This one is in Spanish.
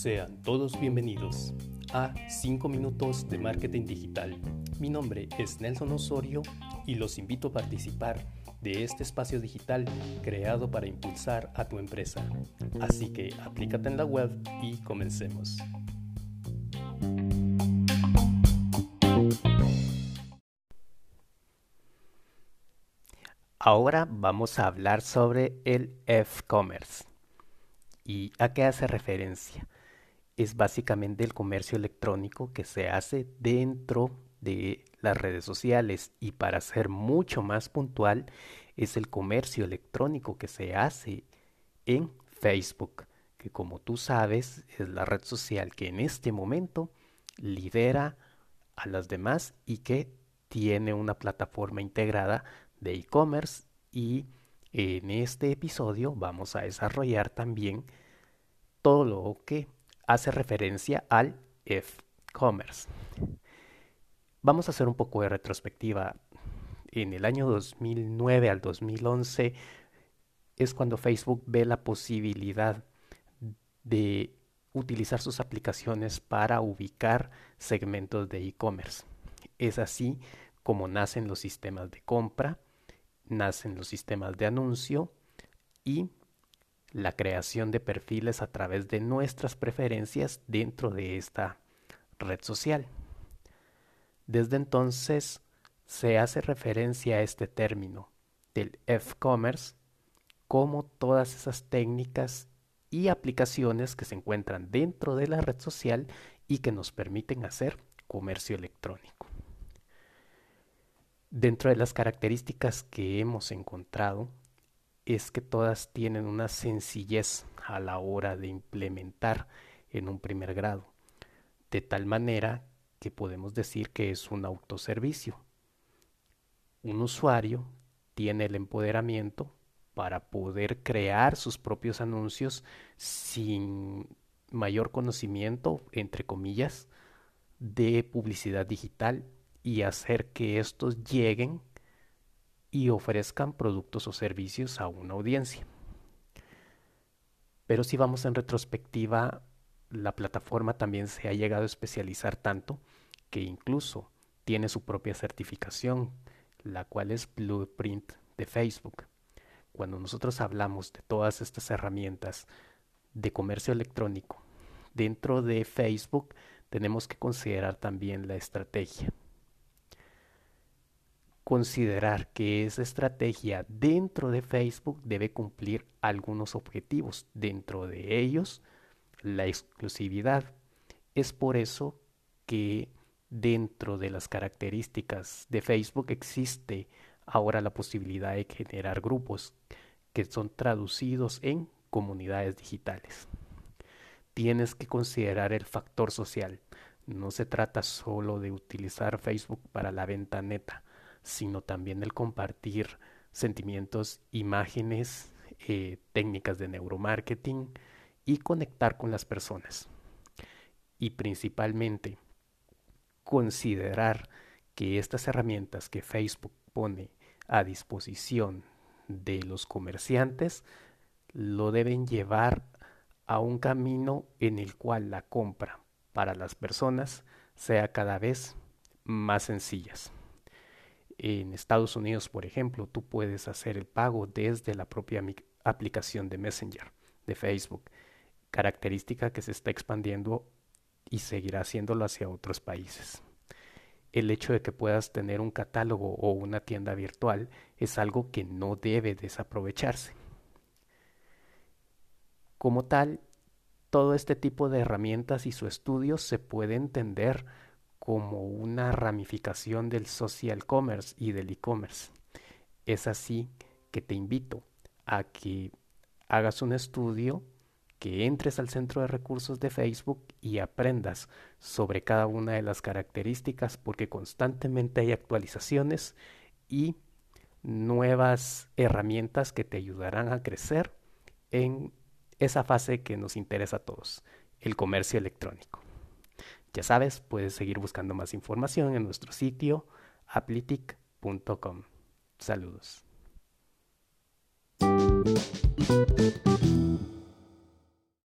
Sean todos bienvenidos a 5 minutos de marketing digital. Mi nombre es Nelson Osorio y los invito a participar de este espacio digital creado para impulsar a tu empresa. Así que aplícate en la web y comencemos. Ahora vamos a hablar sobre el e-commerce. ¿Y a qué hace referencia? Es básicamente el comercio electrónico que se hace dentro de las redes sociales. Y para ser mucho más puntual es el comercio electrónico que se hace en Facebook, que como tú sabes es la red social que en este momento lidera a las demás y que tiene una plataforma integrada de e-commerce. Y en este episodio vamos a desarrollar también todo lo que hace referencia al e-commerce. Vamos a hacer un poco de retrospectiva. En el año 2009 al 2011 es cuando Facebook ve la posibilidad de utilizar sus aplicaciones para ubicar segmentos de e-commerce. Es así como nacen los sistemas de compra, nacen los sistemas de anuncio y la creación de perfiles a través de nuestras preferencias dentro de esta red social. Desde entonces se hace referencia a este término del e-commerce como todas esas técnicas y aplicaciones que se encuentran dentro de la red social y que nos permiten hacer comercio electrónico. Dentro de las características que hemos encontrado es que todas tienen una sencillez a la hora de implementar en un primer grado, de tal manera que podemos decir que es un autoservicio. Un usuario tiene el empoderamiento para poder crear sus propios anuncios sin mayor conocimiento, entre comillas, de publicidad digital y hacer que estos lleguen y ofrezcan productos o servicios a una audiencia. Pero si vamos en retrospectiva, la plataforma también se ha llegado a especializar tanto que incluso tiene su propia certificación, la cual es Blueprint de Facebook. Cuando nosotros hablamos de todas estas herramientas de comercio electrónico dentro de Facebook, tenemos que considerar también la estrategia considerar que esa estrategia dentro de Facebook debe cumplir algunos objetivos, dentro de ellos la exclusividad. Es por eso que dentro de las características de Facebook existe ahora la posibilidad de generar grupos que son traducidos en comunidades digitales. Tienes que considerar el factor social. No se trata solo de utilizar Facebook para la venta neta sino también el compartir sentimientos, imágenes, eh, técnicas de neuromarketing y conectar con las personas. Y principalmente considerar que estas herramientas que Facebook pone a disposición de los comerciantes lo deben llevar a un camino en el cual la compra para las personas sea cada vez más sencillas. En Estados Unidos, por ejemplo, tú puedes hacer el pago desde la propia aplicación de Messenger de Facebook, característica que se está expandiendo y seguirá haciéndolo hacia otros países. El hecho de que puedas tener un catálogo o una tienda virtual es algo que no debe desaprovecharse. Como tal, todo este tipo de herramientas y su estudio se puede entender como una ramificación del social commerce y del e-commerce. Es así que te invito a que hagas un estudio, que entres al centro de recursos de Facebook y aprendas sobre cada una de las características porque constantemente hay actualizaciones y nuevas herramientas que te ayudarán a crecer en esa fase que nos interesa a todos, el comercio electrónico. Ya sabes, puedes seguir buscando más información en nuestro sitio aplitic.com. Saludos.